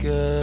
not good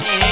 allá.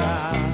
Mi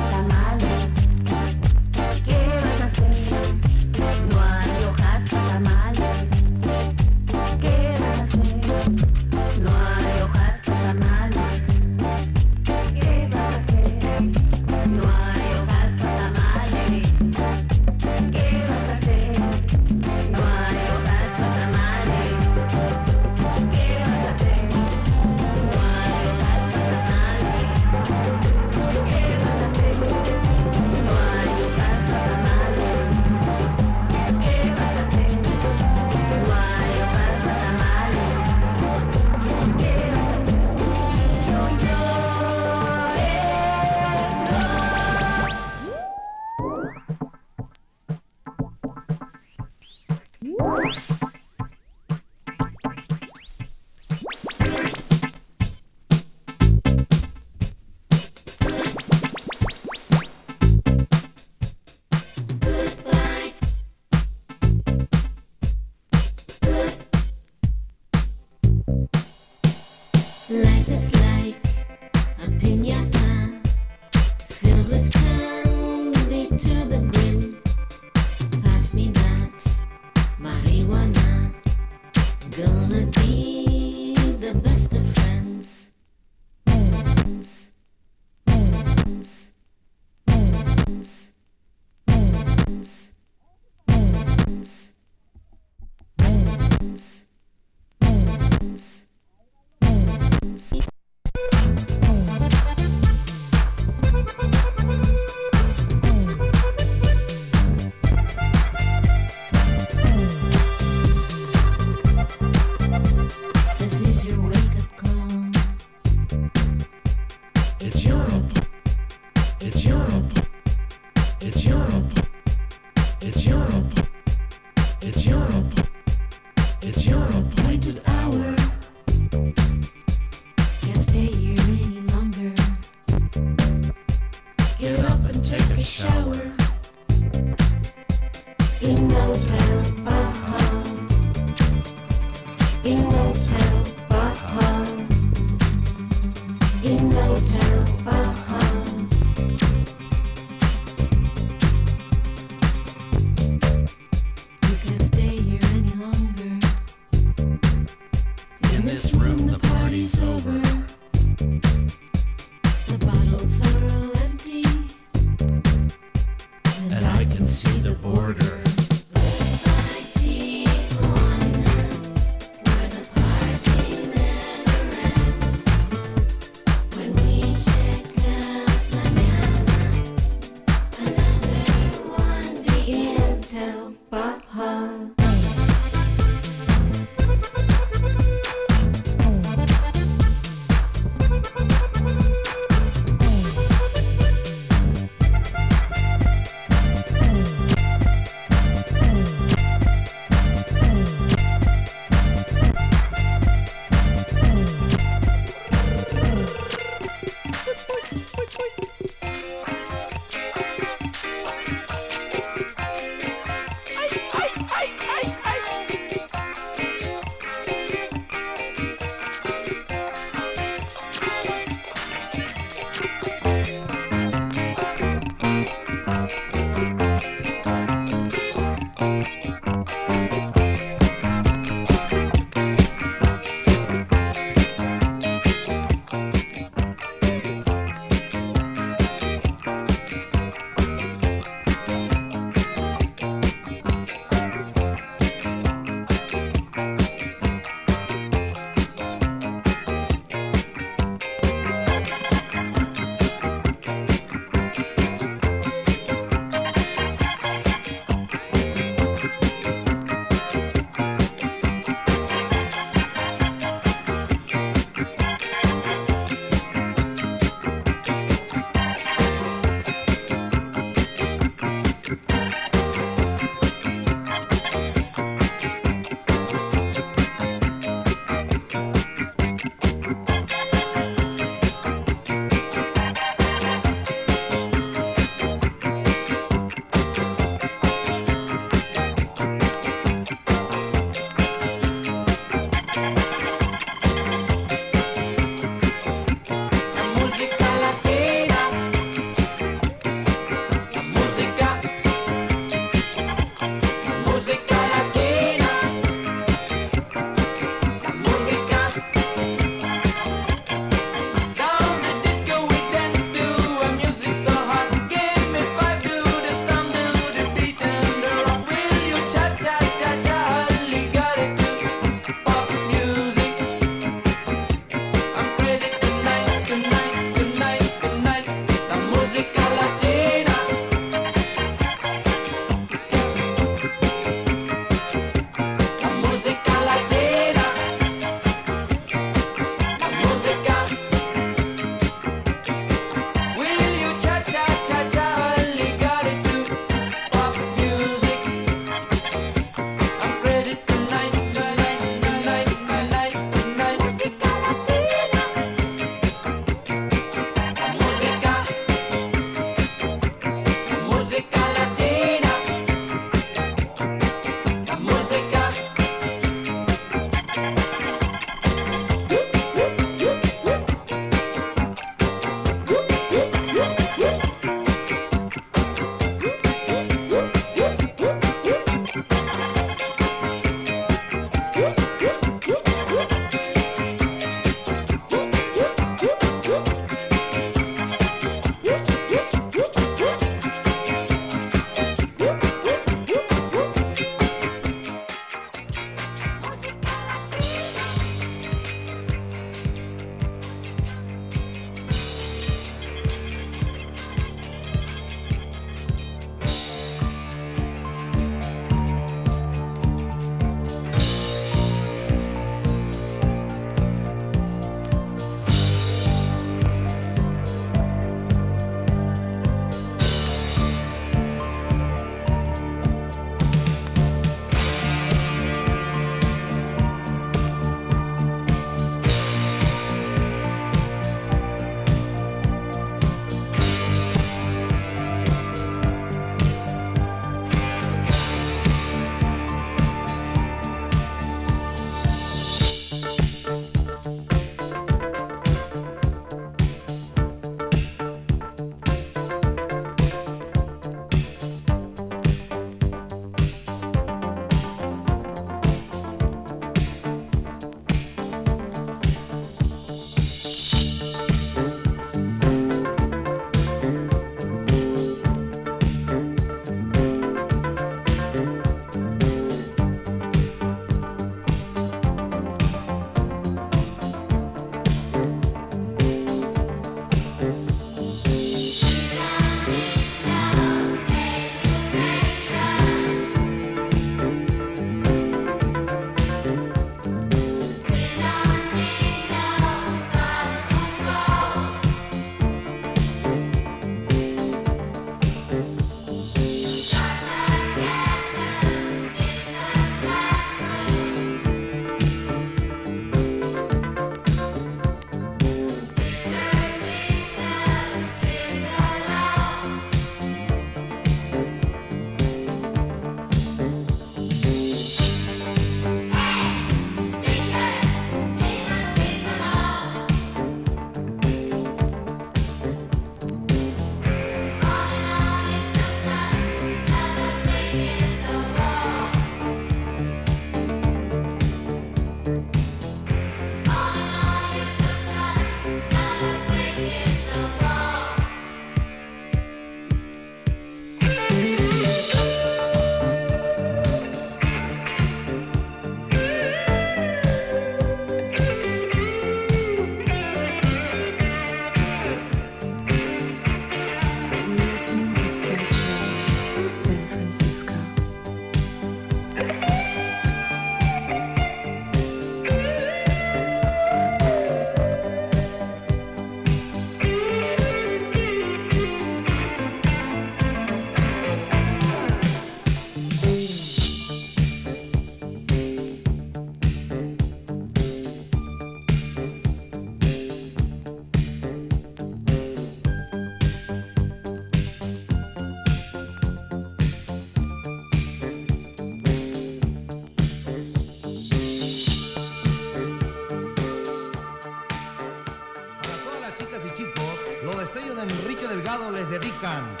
les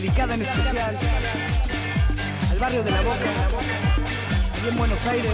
dedicada en especial al barrio de La Boca, allí en Buenos Aires.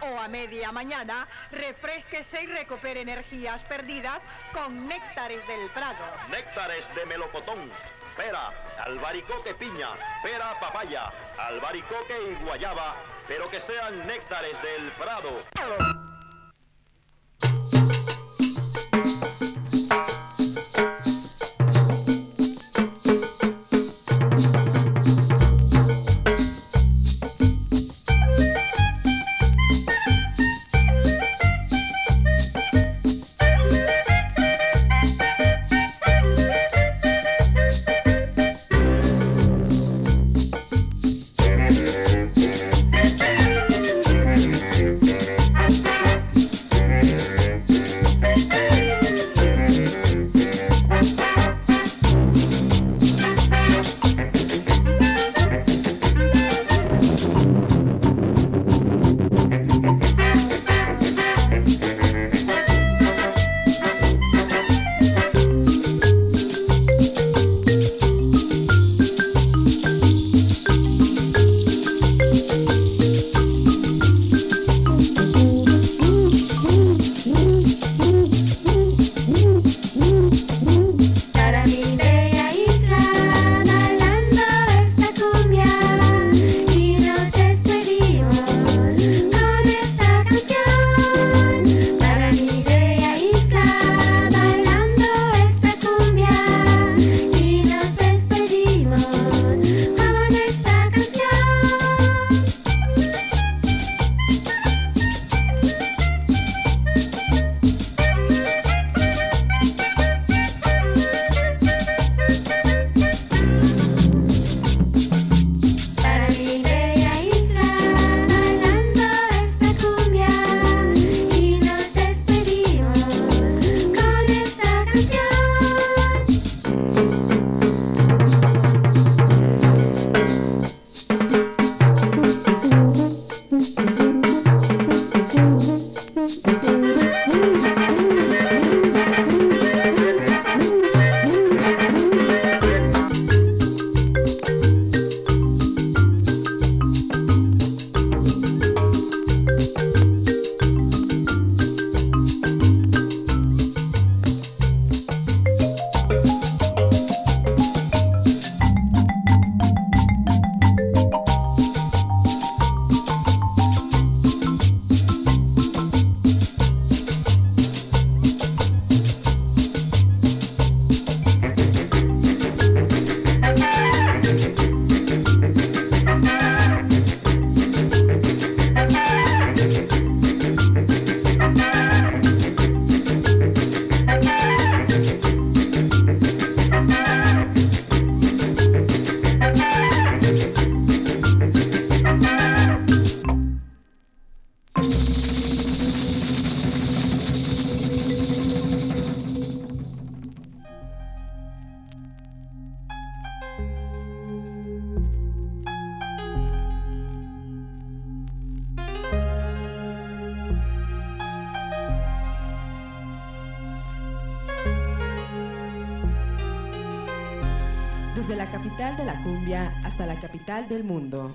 O a media mañana, refresquese y recupere energías perdidas con néctares del Prado. Néctares de melocotón. pera, albaricoque piña, pera papaya, albaricoque y guayaba, pero que sean néctares del prado. Del mundo.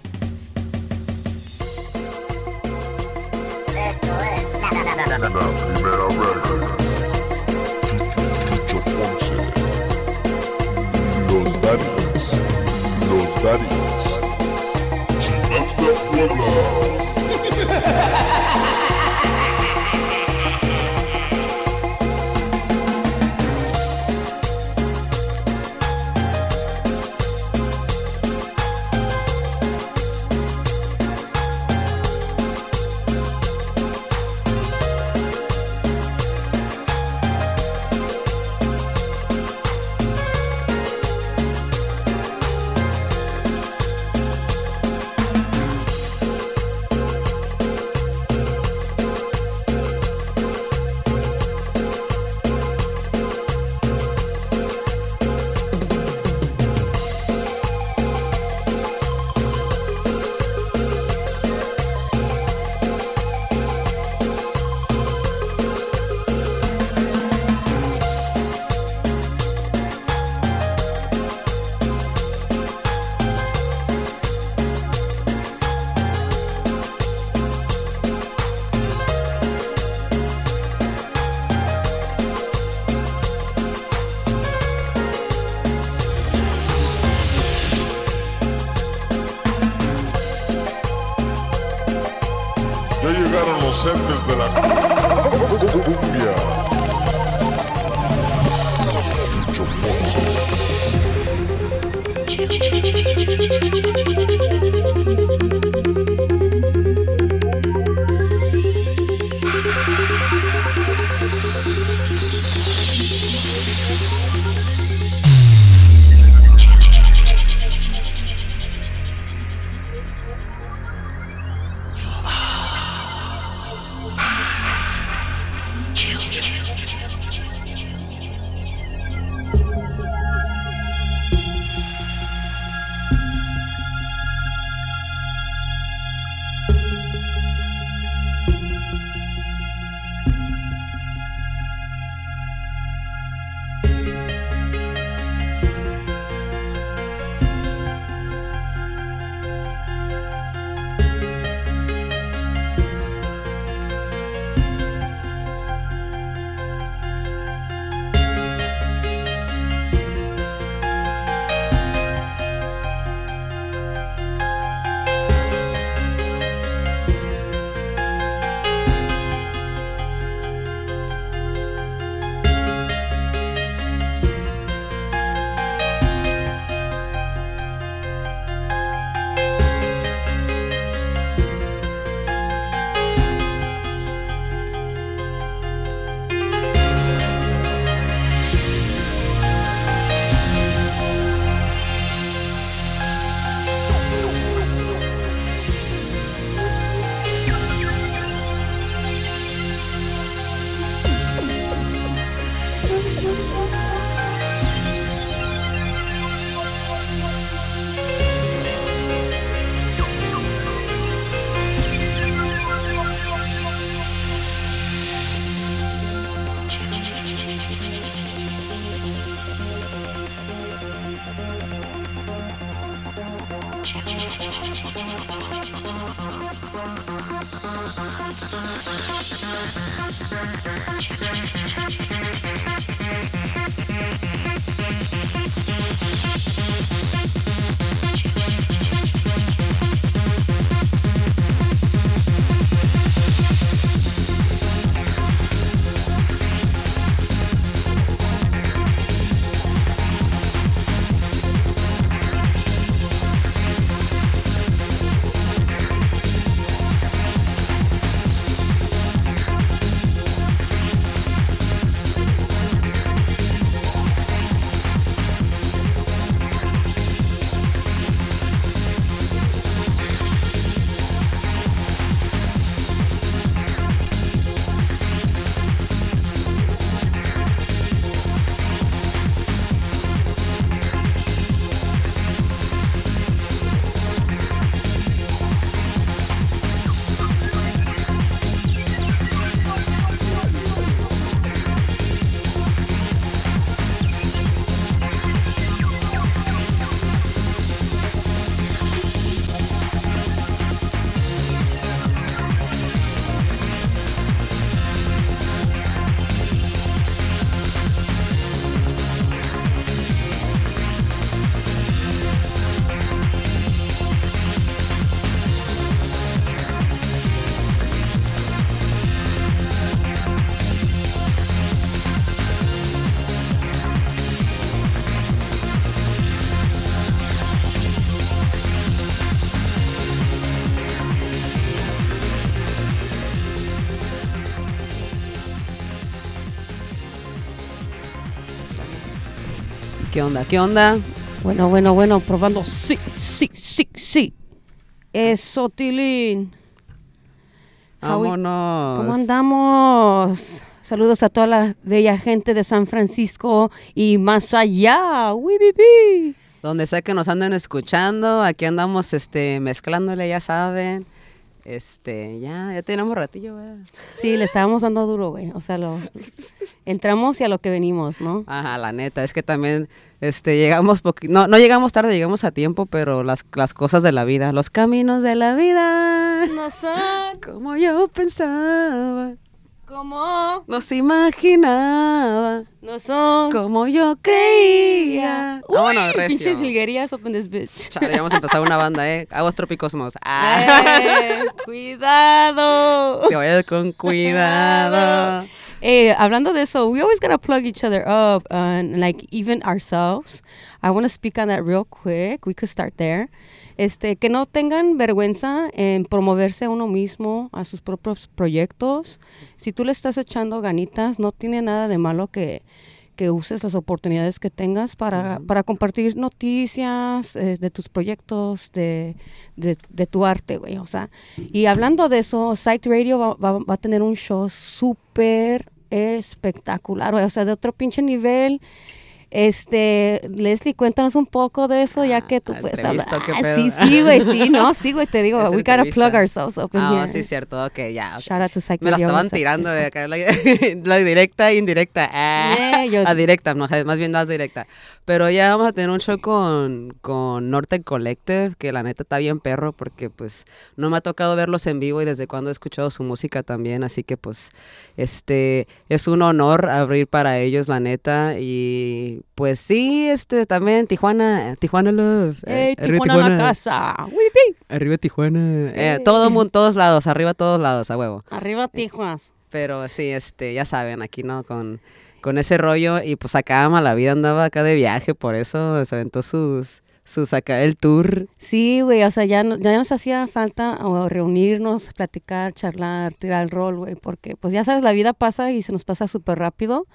¿Qué onda? ¿Qué onda? Bueno, bueno, bueno, probando. Sí, sí, sí, sí. Eso, Tilín. Vámonos. ¿Cómo andamos? Saludos a toda la bella gente de San Francisco y más allá. Donde sea que nos anden escuchando, aquí andamos este mezclándole, ya saben. Este, ya, ya tenemos ratillo, ¿verdad? Sí, le estábamos dando duro, güey. O sea, lo, entramos y a lo que venimos, ¿no? Ajá, la neta, es que también este llegamos poqui- no no llegamos tarde, llegamos a tiempo, pero las, las cosas de la vida, los caminos de la vida no son como yo pensaba. ¿Cómo? Nos imaginaba. No No son como yo creía. Uy, Vámonos, recio. pinches liguerías up in this bitch. Chale, ya vamos a empezar una banda, ¿eh? Aguas Tropicosmos. Ah. Eh, cuidado. Te vayas con cuidado. Eh, hablando de eso, we always gotta plug each other up, uh, and like even ourselves. I want to speak on that real quick. We could start there. Este, que no tengan vergüenza en promoverse a uno mismo, a sus propios proyectos. Si tú le estás echando ganitas, no tiene nada de malo que, que uses las oportunidades que tengas para, para compartir noticias eh, de tus proyectos, de, de, de tu arte, güey. O sea, y hablando de eso, Site Radio va, va- va a tener un show súper espectacular. O sea, de otro pinche nivel. Este, Leslie, cuéntanos un poco de eso, ya que tú puedes hablar. entrevista, ¿qué Ah, sí, sí, güey, sí, no, sí, güey, te digo, we gotta plug ourselves up in Ah, sí, cierto. Ok, ya. Shout out to Psych Me la estaban tirando de acá, la, la directa e indirecta. Ah, yo- a directa, no, más bien más directa. Pero ya vamos a tener un show con, con Norte Collective, que la neta está bien perro, porque pues no me ha tocado verlos en vivo y desde cuando he escuchado su música también, así que pues este es un honor abrir para ellos, la neta. Y pues sí, este también Tijuana, Tijuana Love. Eh, arriba Tijuana la casa. Arriba Tijuana. Eh, todo mundo, todos lados, arriba todos lados, a huevo. Arriba Tijuas. Pero sí, este, ya saben, aquí no, con, con ese rollo. Y pues acá la vida andaba acá de viaje, por eso se aventó sus, sus acá el tour. Sí, güey, o sea, ya, no- ya nos hacía falta reunirnos, platicar, charlar, tirar el rol, güey, porque pues ya sabes, la vida pasa y se nos pasa súper rápido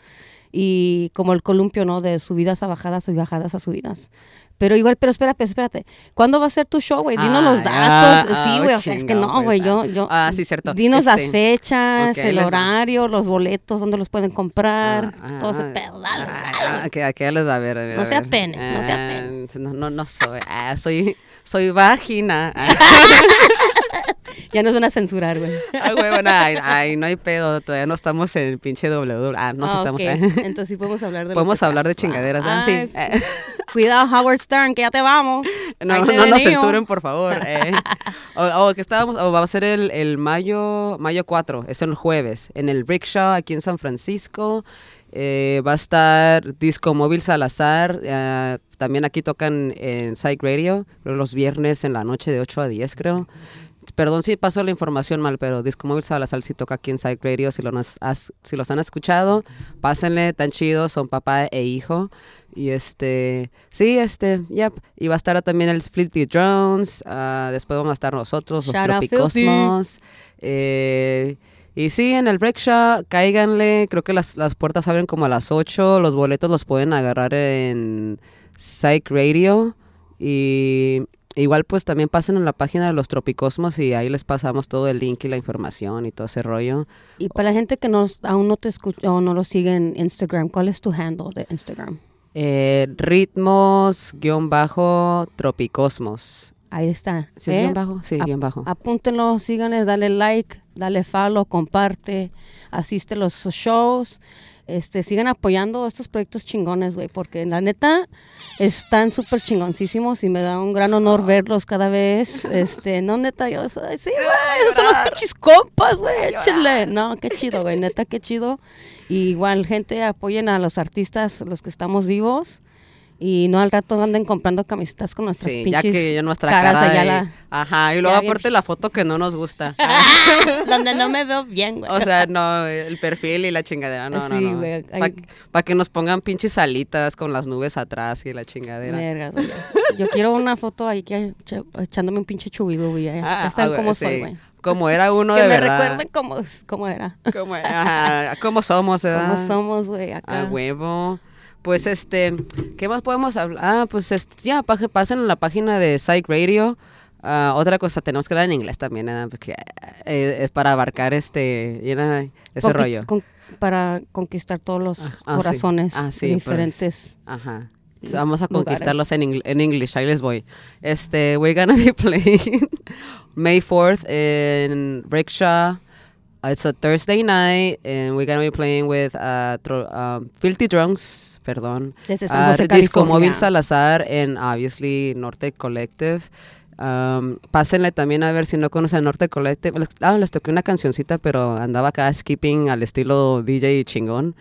y como el columpio, ¿no? De subidas a bajadas y bajadas a subidas. Pero igual, pero espérate, espérate. ¿Cuándo va a ser tu show, güey? Dinos los Ah, datos. ah, sí, güey, o sea, es que no, güey, pues, yo, ah. yo. Ah, sí, cierto. Dinos las Este, fechas, el va. horario, los boletos, dónde los pueden comprar, Ah, todo ese pedo. Ah, aquí, aquí les va a ver. a ver, No a sea pene, no sea Ah, No, no, no soy. Ah, soy, soy vagina. Ah, Ya nos van a censurar, güey. ah, huevo, no, ay, ay, no hay pedo. Todavía no estamos en el pinche W. Ah, no, Ah, estamos. ok. eh. Entonces sí podemos hablar de Podemos hablar de chingaderas, ¿ah? Sí. Ay. Cuidado, Howard Stern, que ya te vamos. No, no nos censuren, por favor. eh. O, o que estábamos, o va a ser el, el mayo, mayo 4, es el jueves, en el Rickshaw aquí en San Francisco. Eh, va a estar Disco Móvil Salazar. eh, también aquí tocan en Psych Radio, los viernes en la noche de 8 a 10, creo. Perdón si pasó la información mal, pero Disco Móvil Salazar sí toca aquí en Psych Radio. Si, lo nos has- si los han escuchado, pásenle, tan chidos, son papá e hijo. Y este, sí, este, yep. Y va a estar también el Splitty Drones. ah, después vamos a estar nosotros, los Shout Tropicosmos. Eh, y sí, en el Break Show, cáiganle. Creo que las, las puertas abren como a las 8. Los boletos los pueden agarrar en Psych Radio. Y igual pues también pasen en la página de los Tropicosmos y ahí les pasamos todo el link y la información y todo ese rollo. Y para la gente que nos, aún no te escucha o no lo sigue en Instagram, ¿cuál es tu handle de Instagram? Eh, ritmos, guion bajo, Tropicosmos. Ahí está. ¿Sí es ¿eh? guion bajo? Sí, guion bajo. Apúntenlo, síganles, dale like, dale follow, comparte, asiste a los shows. Este, sigan apoyando estos proyectos chingones, güey, porque la neta están súper chingoncísimos y me da un gran honor verlos cada vez. Este, no, neta, yo sí, güey, esos son los pinches compas, güey, échenle. No, qué chido, güey, neta, qué chido. Y igual, gente, apoyen a los artistas, los que estamos vivos. Y no al rato anden comprando camisetas con nuestras Sí, ya pinches que ya nuestra caras cara allá ahí- la- Ajá, y luego bien- aparte la foto que no nos gusta. donde no me veo bien, güey. O sea, no, el perfil y la chingadera, no, no, Sí, no. güey, Para que nos pongan pinches alitas con las nubes atrás y la chingadera. Vergas. Yo quiero una foto ahí que echándome un pinche chubido, güey. Ah, ah, cómo sí. soy, güey. Como era uno que de me verdad. recuerden cómo, cómo era. Como, ajá, ¿Cómo somos, ¿verdad? Cómo somos, güey, acá. A huevo. Pues este, ¿qué más podemos hablar? Ah, pues este, ya, pa- pasen a la página de Psych Radio. Ah, otra cosa, tenemos que hablar en inglés también, ¿verdad? Porque eh, es para abarcar este, you know, ese Conqui- rollo. con- para conquistar todos los Ah, corazones Ah, sí, de pues, diferentes. Ajá. So, vamos a conquistarlos en, ingl- en English. Ahí les voy. Este, we're gonna be playing May 4th in Rickshaw. Uh, It's a Thursday night, and we're gonna be playing with uh, tro- um, Filthy Drunks, perdón. San uh, Disco. Móvil Salazar, and obviously Norte Collective. Um, pásenle también a ver si no conocen Norte Collective. Les, ah, les toqué una cancioncita, pero andaba acá skipping al estilo DJ chingón,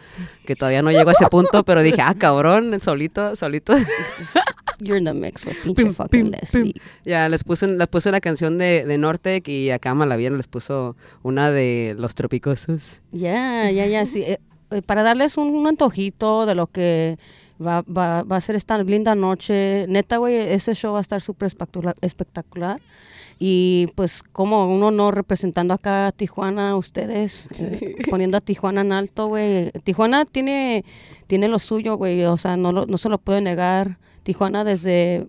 que todavía no llego a ese punto, pero dije, ah, cabrón, solito, solito. You're in the mix with pinche fucking Leslie. Ya, les puse, les puse una canción de, de Nortec y acá Malavian les puso una de Los Tropicosos. Ya, ya, ya, sí. eh, eh, para darles un, un antojito de lo que va, va, va a ser esta linda noche. Neta, güey, ese show va a estar súper espectacular, espectacular. Y pues como uno no representando acá a Tijuana, ustedes, eh, poniendo a Tijuana en alto, güey. Tijuana tiene, tiene lo suyo, güey, o sea, no, lo- no se lo puede negar. Tijuana desde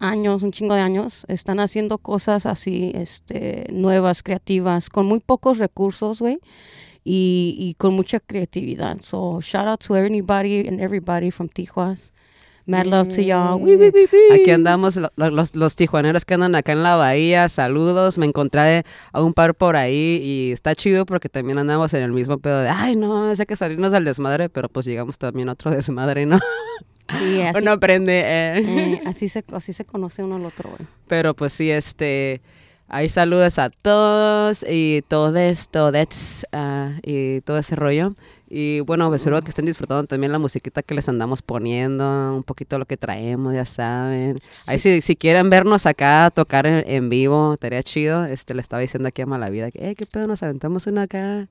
años, un chingo de años, están haciendo cosas así, este, nuevas, creativas, con muy pocos recursos, güey, y, y con mucha creatividad. So, shout out to everybody and everybody from Tijuas. Mad love to y'all. Wee, wee, wee, wee. Aquí andamos, lo- lo- los, los tijuaneros que andan acá en la bahía, saludos. Me encontré a un par por ahí y está chido porque también andamos en el mismo pedo de, ay, no, hay que salirnos del desmadre, pero pues llegamos también a otro desmadre, ¿no? Sí, así, Uno aprende, eh. eh, así, se, así se conoce uno al otro, güey. Pero pues sí, este, ahí saludos a todos y todo esto, that's, ah, y todo ese rollo. Y bueno, pues, espero que estén disfrutando también la musiquita que les andamos poniendo, un poquito lo que traemos, ya saben. Ahí si, si quieren vernos acá tocar en, en vivo, estaría chido. Este, le estaba diciendo aquí a Malavida que, eh, qué pedo, nos aventamos una acá.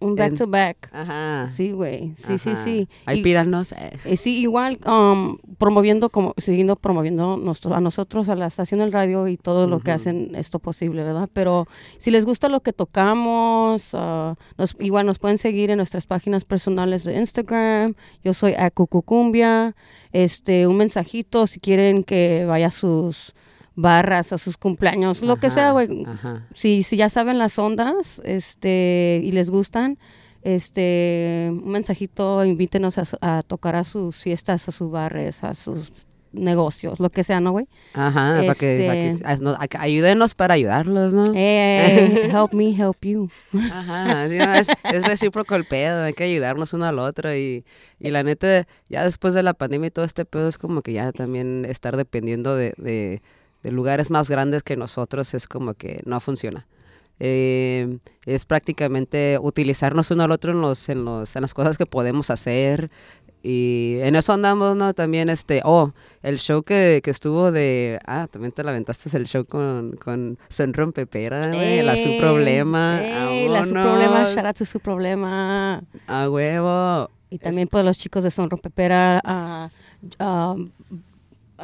Un back En- to back. Ajá. Sí, güey. Sí, sí, sí. Ahí pídanos. eh. Eh, sí, igual um, promoviendo, como siguiendo promoviendo nuestro- a nosotros, a la estación del radio y todo lo que hacen esto posible, ¿verdad? Pero si les gusta lo que tocamos, ah, nos, igual nos pueden seguir en nuestras páginas personales de Instagram. Yo soy a Cucucumbia. Este, un mensajito si quieren que vaya a sus barras, a sus cumpleaños, lo que sea, güey. Ajá. Si, si ya saben las ondas este, y les gustan, este, un mensajito, invítenos a, a tocar a sus fiestas, a sus bares, a sus negocios, lo que sea, ¿no, güey? Ajá, para que, para que- Este- nos- ac- ayúdenos para ayudarlos, ¿no? Eh, help me, help you. Ajá, sí, no, es, es recíproco el pedo, hay que ayudarnos uno al otro y, y la neta, ya después de la pandemia y todo este pedo es como que ya también estar dependiendo de, de- de lugares más grandes que nosotros es como que no funciona. Eh, es prácticamente utilizarnos uno al otro en, los, en, los, en las cosas que podemos hacer y en eso andamos, ¿no? También este, oh, el show que, que estuvo de, ah, también te la aventaste el show con, con Son Rompepera, güey, la su problema. ey, la su problema, shout out to su problema. A huevo. Y también pues los chicos de Son Rompepera, a, a,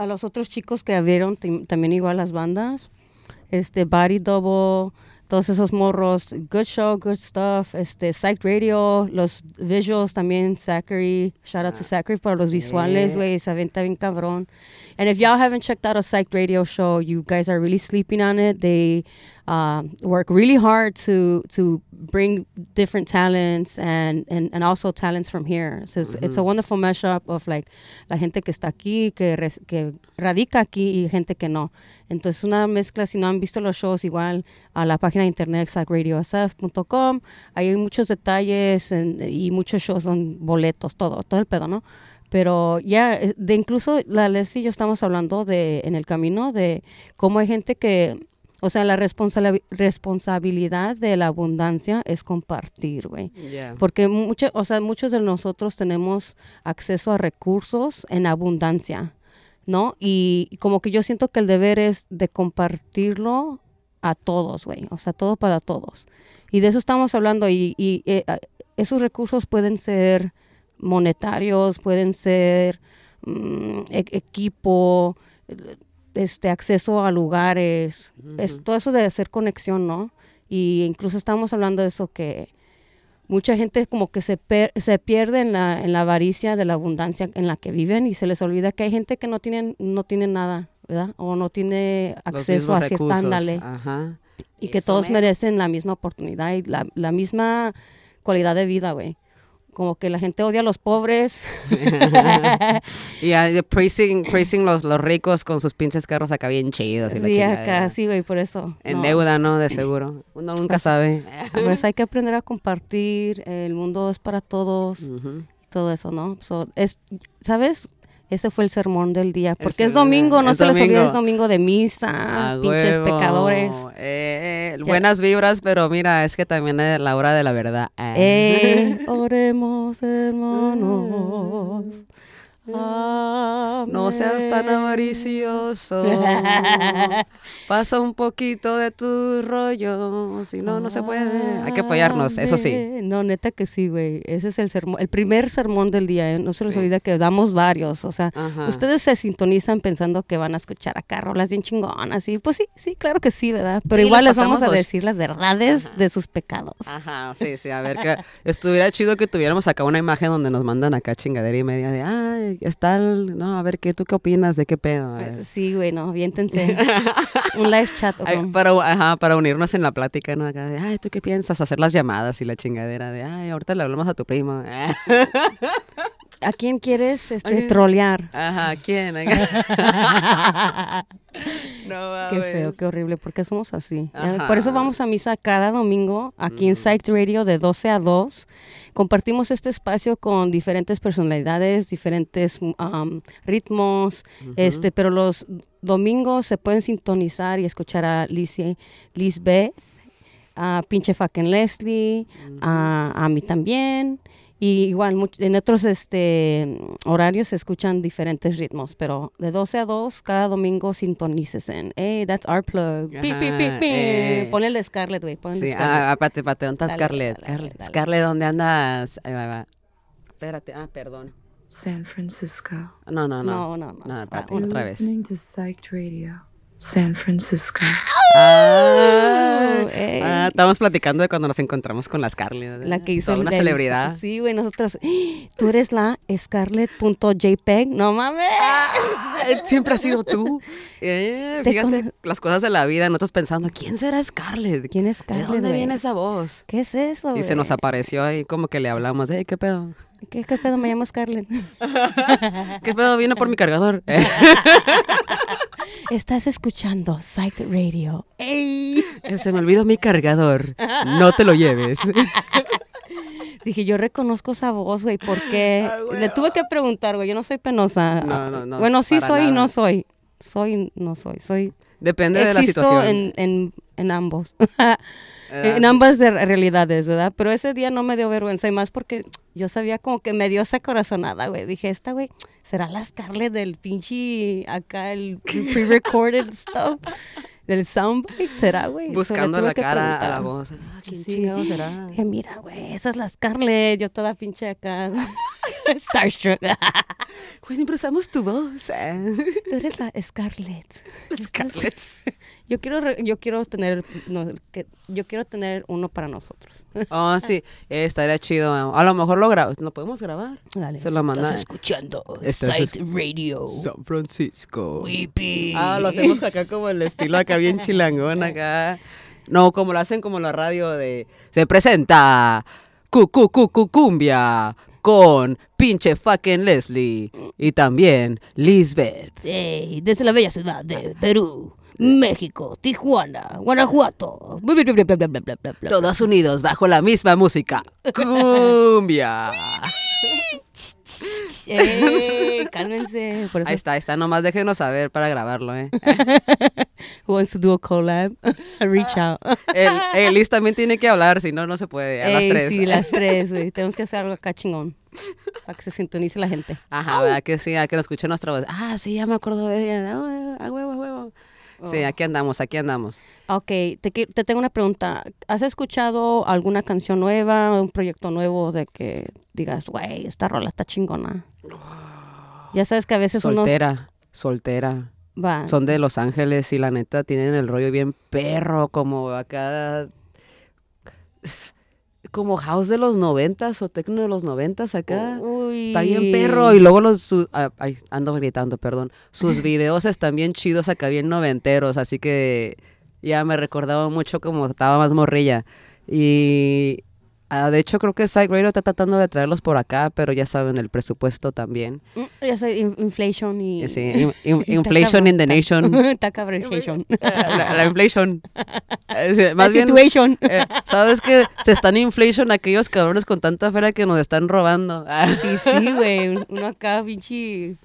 a los otros chicos que abrieron también igual las bandas, este Body Double, todos esos morros, good show, good stuff, este Psych Radio, los visuals también, Zachary, shout out to Zachary para los visuales, Yeah. güey, se aventa bien cabrón. And if y'all haven't checked out a Psych Radio show, you guys are really sleeping on it. They uh, work really hard to to bring different talents and, and, and also talents from here. So it's, it's a Ujú. wonderful mashup of like la gente que está aquí, que, res- que radica aquí y gente que no. Entonces una mezcla, si no han visto los shows, igual a la página de internet psychradiosf.com, ahí hay muchos detalles en- y muchos shows son boletos, todo, todo el pedo, ¿no? Pero ya, eh, de incluso la Leslie y yo estamos hablando de en el camino de cómo hay gente que, o sea, la responsabili- responsabilidad de la abundancia es compartir, güey. Yeah. Porque mucho, o sea, muchos de nosotros tenemos acceso a recursos en abundancia, ¿no? Y, y como que yo siento que el deber es de compartirlo a todos, güey. O sea, todo para todos. Y de eso estamos hablando. Y, y, eh, a- esos recursos pueden ser monetarios, pueden ser mm, e- equipo, eh, este acceso a lugares, es todo eso de hacer conexión, ¿no? Y incluso estamos hablando de eso que mucha gente como que se, per- se pierde en la, en la avaricia de la abundancia en la que viven y se les olvida que hay gente que no tienen, no tiene nada, ¿verdad? O no tiene acceso a cierta. Ajá. Y que todos merecen la misma oportunidad y la, la misma calidad de vida, güey. Como que la gente odia a los pobres. y ah, de praising, praising los, los ricos con sus pinches carros acá bien chidos. Y la sí, chingada. acá, sí, güey, por eso. En no. deuda, ¿no? De seguro. Uno nunca Pues- sabe. Pues hay que aprender a compartir. El mundo es para todos. Todo eso, ¿no? So, es, ¿Sabes? Ese fue el sermón del día. Porque es domingo, no es se les olvide, es domingo de misa, A pinches huevo. pecadores. Eh, buenas vibras, pero mira, es que también es la hora de la verdad. Ah. Eh, oremos, hermanos. No seas tan avaricioso. Pasa un poquito de tu rollo. Si no, no se puede. Hay que apoyarnos, eso sí. No, neta que sí, güey. Ese es el sermón, el primer sermón del día. ¿eh? No se les olvide que damos varios. O sea, Ajá. ustedes se sintonizan pensando que van a escuchar acá rolas bien chingonas. Y pues sí, sí, claro que sí, ¿verdad? Pero Sí, igual les vamos a los- decir las verdades de sus pecados. Ajá, sí, sí, a ver, que estuviera chido que tuviéramos acá una imagen donde nos mandan acá chingadera y media de, ay, está el, no, a ver, ¿qué, ¿tú qué opinas? ¿De qué pedo? A. Sí, güey, no, aviéntense. Un live chat. Ay, para, ajá, para unirnos en la plática, ¿no? Acá de, ay, ¿tú qué piensas? Hacer las llamadas y la chingadera de, ay, ahorita le hablamos a tu primo. ¿A quién quieres este, Ay. trolear? Ajá, ¿quién? no Qué feo, qué horrible, porque somos así. Ajá. Por eso vamos a misa cada domingo aquí en Psyched Radio de 12 a 2. Compartimos este espacio con diferentes personalidades, diferentes um, ritmos, este, pero los domingos se pueden sintonizar y escuchar a Lizzie, Lisbeth, a pinche fucking Leslie, a, a mí también. Y igual, en otros este, horarios se escuchan diferentes ritmos, pero de 12 a 2, cada domingo sintonícese. Hey, that's our plug. Pi, pi, pi, eh. Ponle Scarlett, güey. ponle Sí, Scarlett. ah, aparte, aparte, ¿dónde está Dale, Scarlett? dale, Scarlett, dale. Scarlett, ¿dónde andas? Ahí va, va. Espérate, ah, perdón. San Francisco. No, no, no. No, no, no. No, espérate, You're otra vez. listening to Psyched Radio, San Francisco. Ah, ey. ah, estábamos platicando de cuando nos encontramos con la Scarlett. La que hizo Toda una celebridad. Sí, güey, nosotros. Tú eres la Scarlett.jpg. No mames. Eh, Siempre has sido tú. Eh, Te fíjate con- las cosas de la vida, nosotros pensando, ¿quién será Scarlett? ¿Quién es ¿De Scarlett? dónde güey? viene esa voz? ¿Qué es eso? Y se nos apareció ahí como que le hablamos, de, ¿qué pedo? ¿Qué, ¿Qué pedo? Me llamo Scarlett. ¿Qué pedo? Vino por mi cargador. Estás escuchando Psych Radio. ¡Ey! se me olvidó mi cargador. No te lo lleves. Dije, yo reconozco esa voz, güey, porque le tuve que preguntar, güey, yo no soy penosa. No, no, no, Bueno, sí soy y no soy. Soy no soy. Soy. Depende de la situación. en, en, en ambos. Eh, en ambas de realidades, ¿verdad? Pero ese día no me dio vergüenza y más porque yo sabía como que me dio esa corazonada, güey. Dije, esta, güey, será la Scarlett del pinche acá, el pre-recorded stuff, del soundbite, ¿será, güey? Buscando la cara a la voz. Ah, ¿Quién Sí. chingado será? Dije, mira, güey, esa es la Scarlett. Yo toda pinche acá, starstruck. Pues siempre usamos tu voz. eh. Tú eres la Scarlett. Scarlett. Yo quiero, re- yo quiero tener, no, que, yo quiero tener uno para nosotros. Oh, sí, eh, estaría chido. A lo mejor lo grabamos. ¿Lo podemos grabar? Dale. Se lo manda. Estás escuchando Estás es- Radio. San Francisco. Weepy. Ah, lo hacemos acá como el estilo acá bien chilangón acá. No, como lo hacen como la radio de... Se presenta Cucu Cucu Cumbia con pinche fucking Leslie y también Lisbeth. Ey, desde la bella ciudad de Perú, México, Tijuana, Guanajuato. Todos unidos bajo la misma música. Cumbia. Eh, cálmense. Por eso. Ahí está, ahí está. Nomás déjenos saber para grabarlo, ¿eh? Wants to do a collab. Reach out. El, el Liz también tiene que hablar, si no, no se puede. A Ey, las tres. Sí, las tres, güey. Tenemos que hacer algo acá chingón. Para que se sintonice la gente. Ajá, ¿verdad? Que sí, a que lo escuchen nuestra voz. Ah, sí, ya me acuerdo de ella. Ah, huevo, a huevo. Sí, Oh. aquí andamos, aquí andamos. Ok, te, te tengo una pregunta. ¿Has escuchado alguna canción nueva, un proyecto nuevo de que digas, güey, esta rola está chingona? Ya sabes que a veces Soltera, soltera. Va. Son de Los Ángeles y la neta tienen el rollo bien perro, como acá... Como house de los noventas o techno de los noventas acá. Uy. Está bien perro. Y luego los... su- ah, ay, ando gritando, perdón. Sus videos están bien chidos acá, bien noventeros. Así que ya me recordaba mucho como estaba más morrilla. Y Ah, de hecho, creo que Radio está tratando de traerlos por acá, pero ya saben, el presupuesto también. Mm, Ya sé, in- inflation y... Sí, in- in- Está inflation in the nation. Está. La, la inflation. Eh, sí, La más bien, situation. eh, ¿Sabes que Se están inflation aquellos cabrones con tanta feria que nos están robando. Y sí, güey. Uno acá, pinche...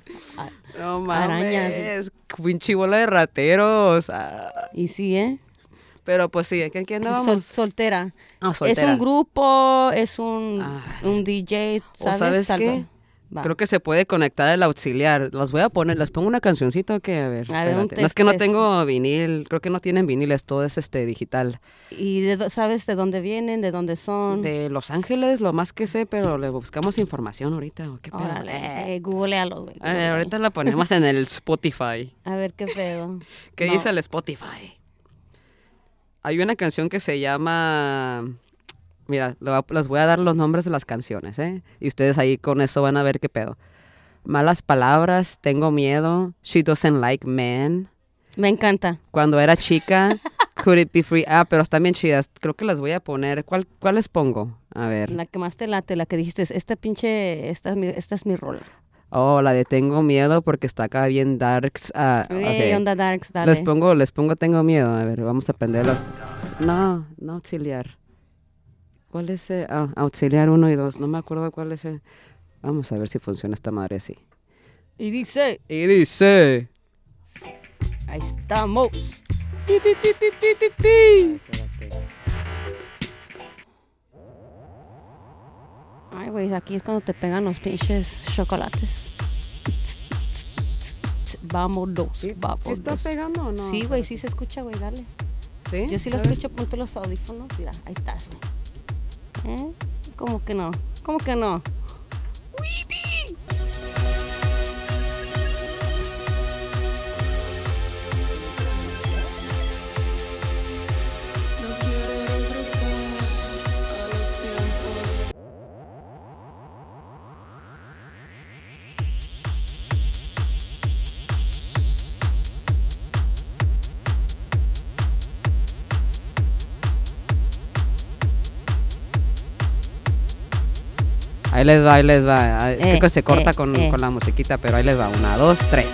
No mames, pinche bola de rateros. ah. Y sí, ¿eh? Pero pues sí, ¿qué, qué Sol- andábamos? soltera. Ah, Es soltera. un grupo, es un, un DJ, ¿O ¿sabes? sabes Algo. qué? Va. Creo que se puede conectar el auxiliar. Los voy a poner, les pongo una cancioncita o qué, a ver. A ver, un. No es que no tengo vinil, creo que no tienen viniles, todo es este digital. ¿Y de sabes de dónde vienen, de dónde son? De Los Ángeles, lo más que sé, pero le buscamos información ahorita. ¿o qué pedo? Órale, eh, googlealos, güey. A ver, ahorita la ponemos en el Spotify. A ver qué pedo. ¿Qué No. dice el Spotify? Hay una canción que se llama... Mira, le voy a- les voy a dar los nombres de las canciones, ¿eh? Y ustedes ahí con eso van a ver qué pedo. Malas palabras, tengo miedo, she doesn't like men. Me encanta. Cuando era chica, could it be free? Ah, pero están bien chidas. Creo que las voy a poner. ¿Cuál, cuál les pongo? A ver. La que más te late, la que dijiste, esta pinche, esta es mi, esta es mi rola. Oh, la de tengo miedo porque está acá bien darks. Ah, Ey, ok. onda darks, dale. Les pongo, les pongo tengo miedo. A ver, vamos a aprenderlos. No, no auxiliar. ¿Cuál es? eh? Ah, auxiliar 1 y 2. No me acuerdo cuál es. eh. Vamos a ver si funciona esta madre así. Y dice, Y dice... ahí estamos. Pi, pi, pi, Ay, güey, aquí es cuando te pegan los pinches chocolates. Vamos dos, vamos ¿Sí está pegando o no? Sí, güey, sí se escucha, güey, dale. ¿Sí? Yo sí lo escucho, ponte los audífonos, mira, ahí estás. ¿Eh? ¿Cómo que no? ¿Cómo que no? No Ahí les va, ahí les va. Ah, Es Eh, que se corta eh, con, eh. con la musiquita, pero ahí les va. Una, dos, tres.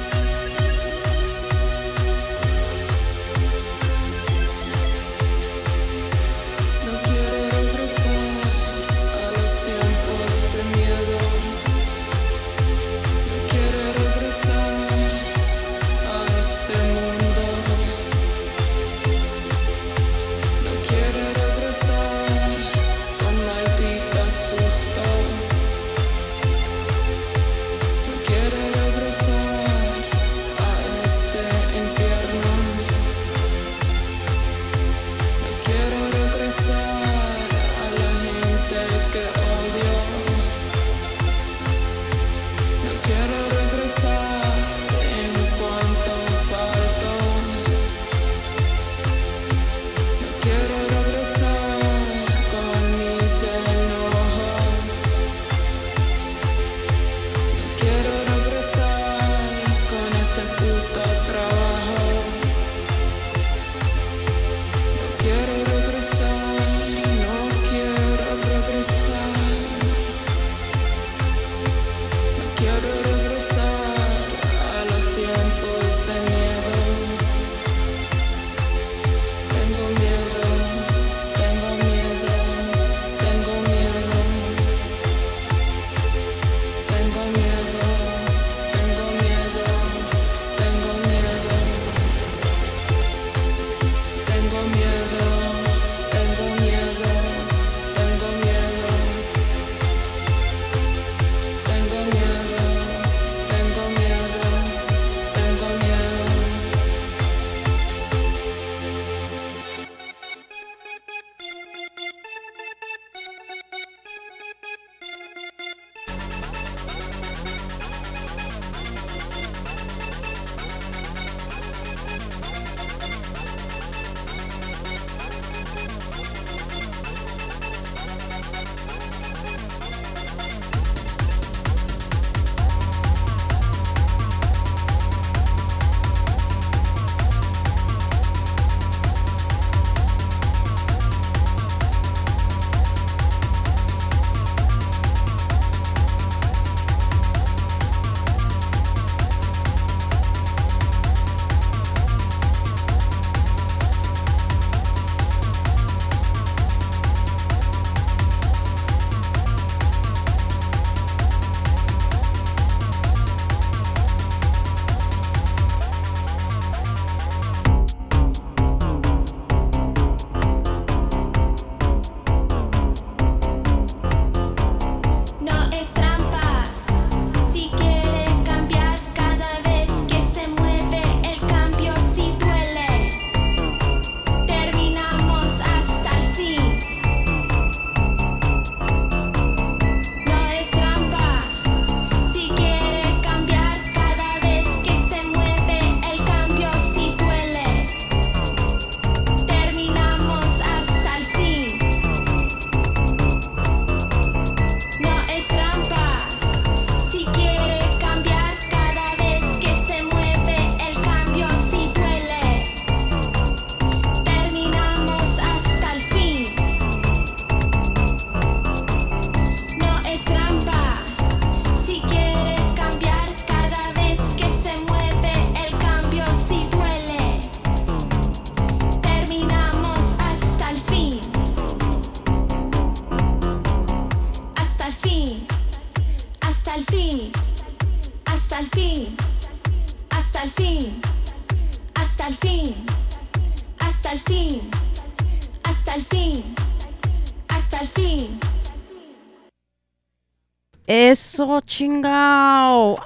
Eso, chingao.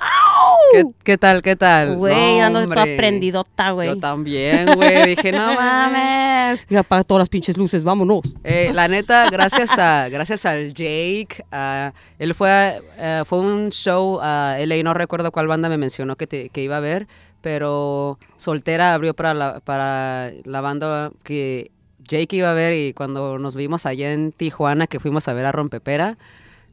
¿Qué, qué tal, qué tal? Güey, No, ando toda hombre. prendidota, güey. Yo también, güey. Dije, no mames. Y apaga todas las pinches luces, vámonos. Eh, la neta, gracias a gracias al Jake, ah, él fue eh, fue un show a LA, no recuerdo cuál banda me mencionó que, te- que iba a ver, pero Soltera abrió para la, para la banda que Jake iba a ver y cuando nos vimos allá en Tijuana que fuimos a ver a Rompepera,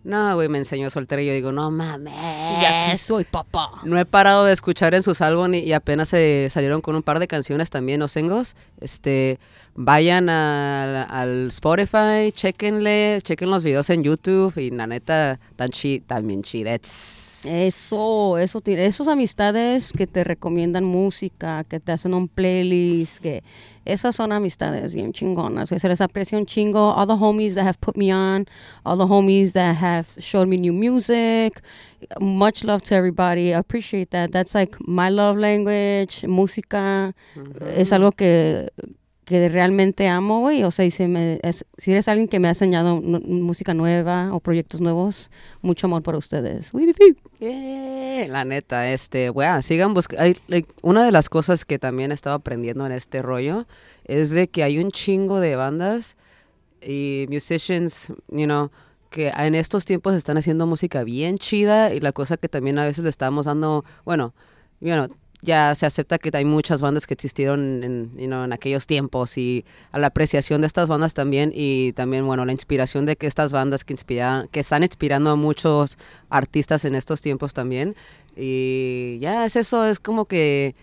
no, güey, me enseñó Soltera y yo digo, no mames. Ya soy, papá. No he parado de escuchar en sus álbumes y, y apenas se salieron con un par de canciones también, Osengos. Este, vayan al, al Spotify, chequenle, chequen los videos en YouTube y la neta, tan chi, también chidets. Eso, eso, tiene- esos amistades que te recomiendan música, que te hacen un playlist, que esas son amistades bien chingonas, que se les aprecia un chingo. All the homies that have put me on, all the homies that have showed me new music. Much love to everybody. I appreciate that. That's like my love language. Música es algo que que realmente amo, güey. O sea, y si, me, es- si eres alguien que me ha enseñado nu- música nueva o proyectos nuevos, mucho amor para ustedes. Eh, la neta, este, weá, sigan buscando. una de las cosas que también he estado aprendiendo en este rollo es de que hay un chingo de bandas y musicians, you know, que en estos tiempos están haciendo música bien chida y la cosa que también a veces le estamos dando, bueno, you know, ya se acepta que hay muchas bandas que existieron en, en aquellos tiempos y a la apreciación de estas bandas también y también, bueno, la inspiración de que estas bandas que, inspiran, que están inspirando a muchos artistas en estos tiempos también. Y ya es eso, es como que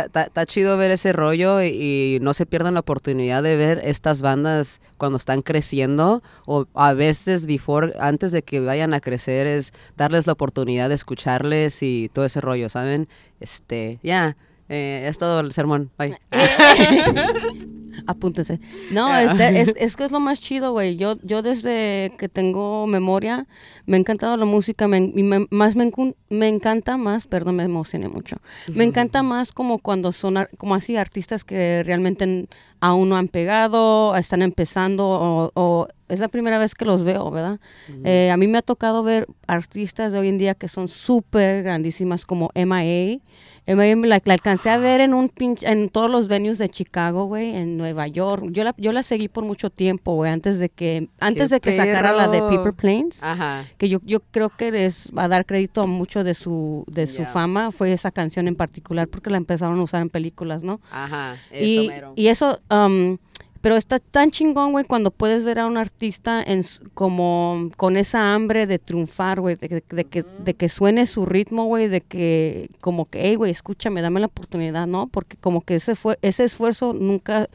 está chido ver ese rollo y, y no se pierdan la oportunidad de ver estas bandas cuando están creciendo o a veces before, antes de que vayan a crecer es darles la oportunidad de escucharles y todo ese rollo, ¿saben? Este, ya, eh, es todo el sermón. Bye. Apúntese. No, Ah. este, es, es que es lo más chido, güey. Yo, yo desde que tengo memoria me ha encantado la música. Me, más me, me encanta más, perdón, me emocioné mucho. Me encanta más como cuando son, ar- como así, artistas que realmente aún no han pegado, están empezando o, o es la primera vez que los veo, ¿verdad? Eh, a mí me ha tocado ver artistas de hoy en día que son súper grandísimas como MIA. Me la, la alcancé a ver en un pinche, en todos los venues de Chicago, güey, en Nueva York. Yo la, yo la seguí por mucho tiempo, güey, antes de que, antes de que sacara la de! Paper Planes. Ajá. Que yo, yo creo que es va a dar crédito a mucho de su, de su fama, fue esa canción en particular, porque la empezaron a usar en películas, ¿no? Ajá, eso y, mero. y eso, um, pero está tan chingón, güey, cuando puedes ver a un artista en, como con esa hambre de triunfar, güey, de, que- de que, de que suene su ritmo, güey, de que como que, hey, güey, escúchame, dame la oportunidad, ¿no? Porque como que ese, ese esfuerzo nunca,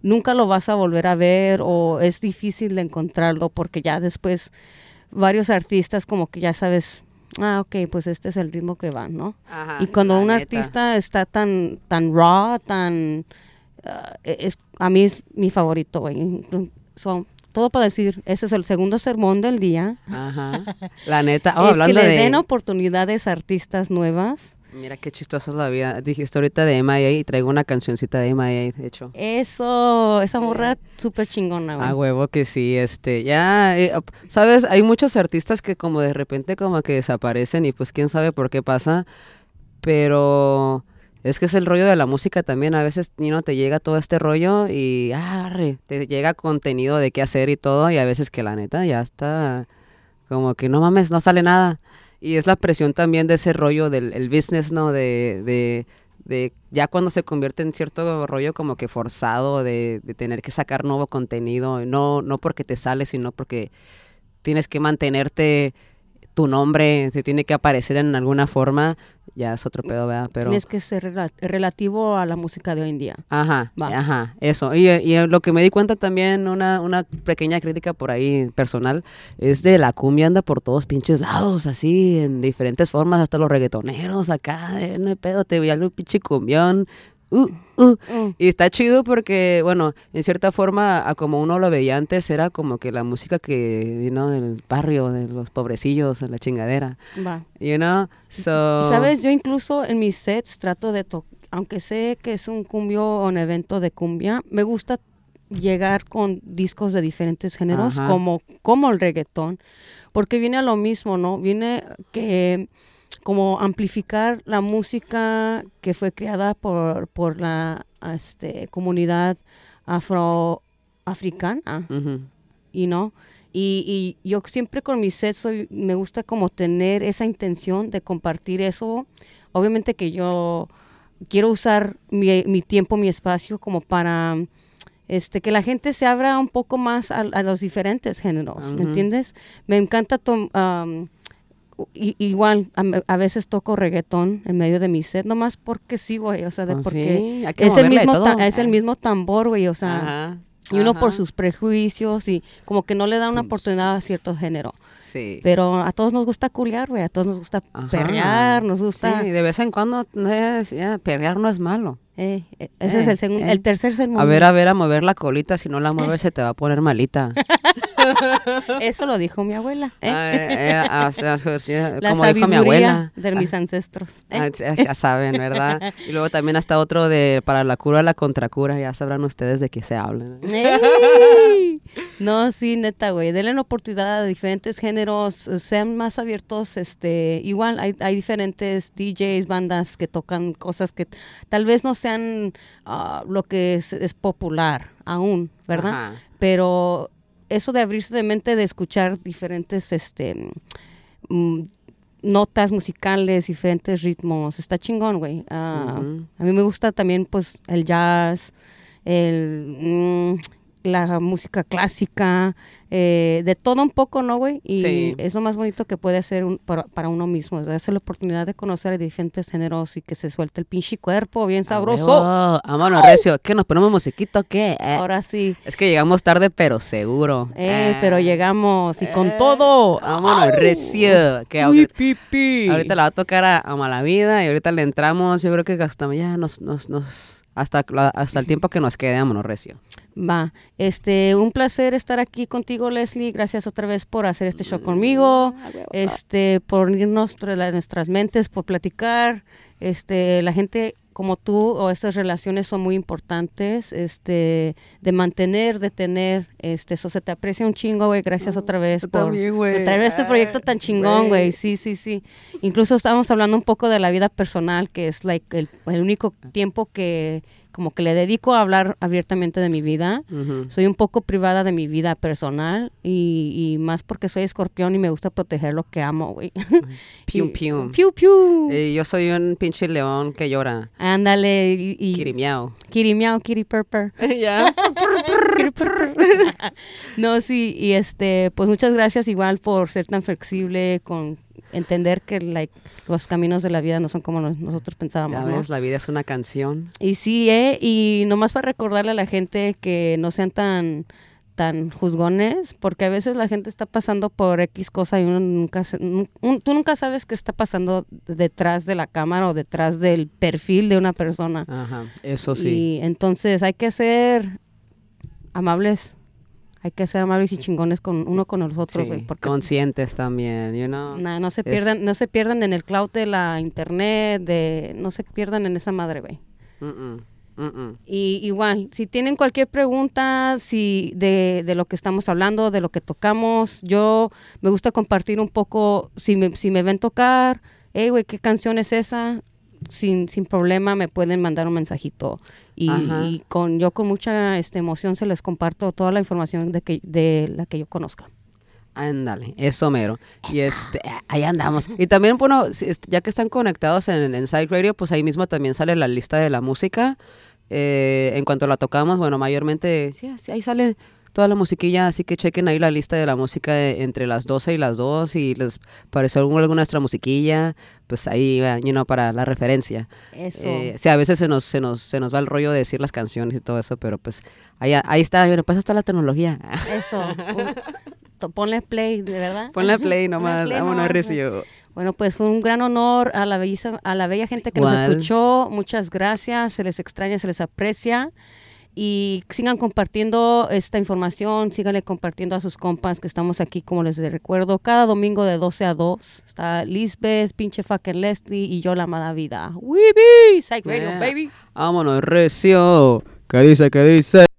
nunca lo vas a volver a ver o es difícil de encontrarlo porque ya después varios artistas como que ya sabes, ah, ok, pues este es el ritmo que van, ¿no? Ajá, y cuando un neta. artista está tan, tan raw, tan... ah, es, a mí es mi favorito, güey. So, todo para decir, ese es el segundo sermón del día. Ajá. La neta, oh, es que hablando le de... den oportunidades a artistas nuevas. Mira qué chistosa es la vida. Dijiste ahorita de MIA y traigo una cancioncita de MIA, de hecho. Eso, esa morra súper chingona, güey. A huevo que sí, este, ya, eh, sabes, hay muchos artistas que como de repente como que desaparecen y pues quién sabe por qué pasa, pero es que es el rollo de la música también, a veces, you te llega todo este rollo y, arre, te llega contenido de qué hacer y todo y a veces que la neta ya está como que no mames, no sale nada. Y es la presión también de ese rollo del el business, ¿no? De, de, de ya cuando se convierte en cierto rollo como que forzado de, de tener que sacar nuevo contenido, no, no porque te sale, sino porque tienes que mantenerte tu nombre, te tiene que aparecer en alguna forma, ya es otro pedo, ¿verdad? Pero... Tienes que ser rela- relativo a la música de hoy en día. Ajá, Va. ajá, eso. Y, y lo que me di cuenta también, una, una pequeña crítica por ahí personal, es de la cumbia anda por todos pinches lados, así, en diferentes formas, hasta los reggaetoneros acá, eh, no hay pedo, te voy a un pinche cumbión, uh, uh. Y está chido porque, bueno, en cierta forma, a como uno lo veía antes, era como que la música que, you know, del barrio, de los pobrecillos, en la chingadera. Va. You know, so... ¿Sabes? Yo incluso en mis sets trato de tocar, aunque sé que es un cumbio o un evento de cumbia, me gusta llegar con discos de diferentes géneros, Ajá. como, como el reggaetón, porque viene a lo mismo, ¿no? Viene que como amplificar la música que fue creada por, por la este, comunidad afroafricana. Y no y, y yo siempre con mis sets soy, me gusta como tener esa intención de compartir eso. Obviamente que yo quiero usar mi, mi tiempo mi espacio como para este que la gente se abra un poco más a, a los diferentes géneros ¿me entiendes? me encanta i- igual a, veces toco reggaetón en medio de mi set nomás porque sí güey o sea de Oh, porque sí, es el mismo ta- es el mismo tambor güey o sea Ajá, y uno por sus prejuicios y como que no le da una oportunidad a cierto género. Sí. Pero a todos nos gusta culiar, güey, a todos nos gusta Ajá. perrear, nos gusta... Sí, de vez en cuando, eh, perrear no es malo. Eh, eh, ese es el, eh. el tercer sermón. A ver, a ver, a mover la colita, si no la mueves se te va a poner malita. Eso lo dijo mi abuela. Ah, ah, como dijo mi abuela. de mis ancestros. Ah, ya- ya saben, ¿verdad? Y luego también hasta otro de para la cura, la contracura, ya sabrán ustedes de qué se hablan. No, sí, neta, güey. Denle la oportunidad a diferentes géneros, eh, sean más abiertos. Este, igual hay, hay diferentes DJs, bandas que tocan cosas que tal vez no sean ah, lo que es, es popular aún, ¿verdad? Ajá. Pero eso de abrirse de mente, de escuchar diferentes, este, mm, notas musicales, diferentes ritmos, está chingón, güey. Ah. A mí me gusta también, pues, el jazz, el, mm, la música clásica, eh, de todo un poco, ¿no, güey? Y Sí. es lo más bonito que puede hacer un- para, para uno mismo, es darse la oportunidad de conocer diferentes géneros y que se suelte el pinche cuerpo bien sabroso. Oh, vámonos, Recio. ¿Qué nos ponemos musiquito? ¿Qué? Eh, Ahora sí. Es que llegamos tarde, pero seguro. Eh, Eh, pero llegamos y con todo. Vámonos, ¡Au! Recio. Que ahorita, ahorita la va a tocar a, a Malavida y ahorita le entramos. Yo creo que gastamos ya nos, nos, nos hasta, hasta el tiempo que nos quede, vámonos, Recio. Va, este, un placer estar aquí contigo, Leslie. Gracias otra vez por hacer este show conmigo, este, por unirnos nuestras mentes, por platicar. Este, la gente como tú o estas relaciones son muy importantes, este, de mantener, de tener, este, eso se te aprecia un chingo, güey. Gracias otra vez por, también, güey. por traer este proyecto tan chingón, güey. Sí, sí, sí. Incluso estábamos hablando un poco de la vida personal, que es like el, el único tiempo que como que le dedico a hablar abiertamente de mi vida. Soy un poco privada de mi vida personal y, y más porque soy escorpión y me gusta proteger lo que amo, güey. Pium, Y- pium. Piu, piu. Eh, yo soy un pinche león que llora. Ándale. Y, y- Kirimiao. Kitty miau, kitty purper. Ya. No, sí, y este, pues muchas gracias igual por ser tan flexible, con entender que like, los caminos de la vida no son como nos- nosotros pensábamos, la vida es una canción. Y sí, ¿eh? Y nomás para recordarle a la gente que no sean tan tan juzgones, porque a veces la gente está pasando por X cosa y uno nunca, un- tú nunca sabes qué está pasando detrás de la cámara o detrás del perfil de una persona. Ajá, eso sí. Y entonces hay que ser amables, hay que ser amables y chingones con uno con los otros, Sí, güey, porque conscientes también, you know. Nah, no se Es- pierdan, no se pierdan en el cloud de la internet, de no se pierdan en esa madre, güey. Mm-mm, mm-mm. Y igual, si tienen cualquier pregunta si de, de lo que estamos hablando, de lo que tocamos, yo me gusta compartir un poco, si me, si me ven tocar, hey, güey, ¿qué canción es esa? Sin, sin problema me pueden mandar un mensajito. Y, con yo con mucha este, emoción se les comparto toda la información de, que, de la que yo conozca. Ándale, eso mero. Y este, ahí andamos. Y también, bueno, si est- ya que están conectados en, en Side Radio, pues ahí mismo también sale la lista de la música. Eh, en cuanto la tocamos, bueno, mayormente, sí, sí, ahí sale toda la musiquilla, así que chequen ahí la lista de la música de- entre las 12 y las 2 y les pareció alguna, nuestra musiquilla, pues ahí, you know, para la referencia. Eso. Eh, sí, a veces se nos, se, nos, se nos va el rollo de decir las canciones y todo eso, pero pues ahí, ahí está, bueno, pues está la tecnología. Eso. ponle play, de verdad. Ponle play nomás, play vámonos, nomás. Recio. Bueno, pues fue un gran honor a la belleza, a la bella gente que nos Igual. escuchó. Muchas gracias, se les extraña, se les aprecia. Y sigan compartiendo esta información, síganle compartiendo a sus compas que estamos aquí, como les recuerdo, cada domingo de 12 a 2. Está Lisbeth, pinche fucking Leslie y yo, la amada vida. ¡Weebie! Psych Radio, Yeah. baby. Vámonos, Recio. ¿Qué dice, qué dice?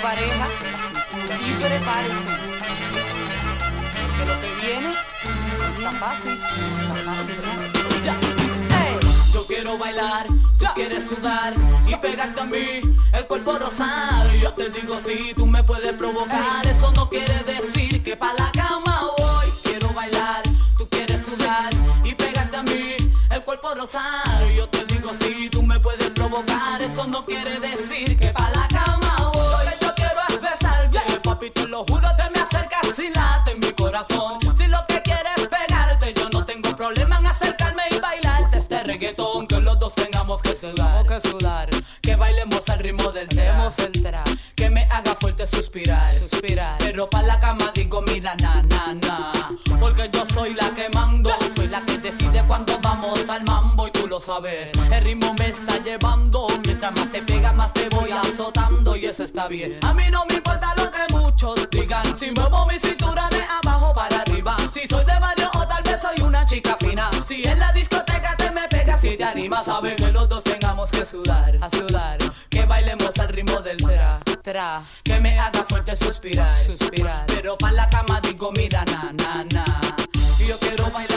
Pareja y prepárense. Que lo que viene está fácil, está fácil. Yo quiero bailar, tú quieres sudar y pegarte a mí, el cuerpo rosar. Yo te digo si tú me puedes provocar, eso no quiere decir que pa' la cama voy. Quiero bailar, tú quieres sudar y pegarte a mí, el cuerpo rosar. Yo te digo si tú me puedes provocar, eso no quiere decir que pa' la papi, te lo juro, te me acercas y late en mi corazón. Si lo que quieres es pegarte, yo no tengo problema en acercarme y bailarte este reggaetón que los dos tengamos que sudar. que sudar. Que bailemos al ritmo del tema. Que me haga fuerte suspirar. Suspirar. Pero pa' la cama digo, mira, na, na, na. Porque yo soy la que mando. Soy la que decide cuando vamos al mambo y tú lo sabes. El ritmo me está llevando. Mientras más te pega, más te voy azotando. Y eso está bien. A mí no me importa lo que digan. Si muevo mi cintura de abajo para arriba. Si soy de barrio o tal vez soy una chica fina. Si en la discoteca te me pegas y te animas, sabe que los dos tengamos que sudar, a sudar. Que bailemos al ritmo del tra, tra. Que me haga fuerte suspirar, suspirar. Pero pa' la cama digo, mira, na, na, na. Yo quiero bailar,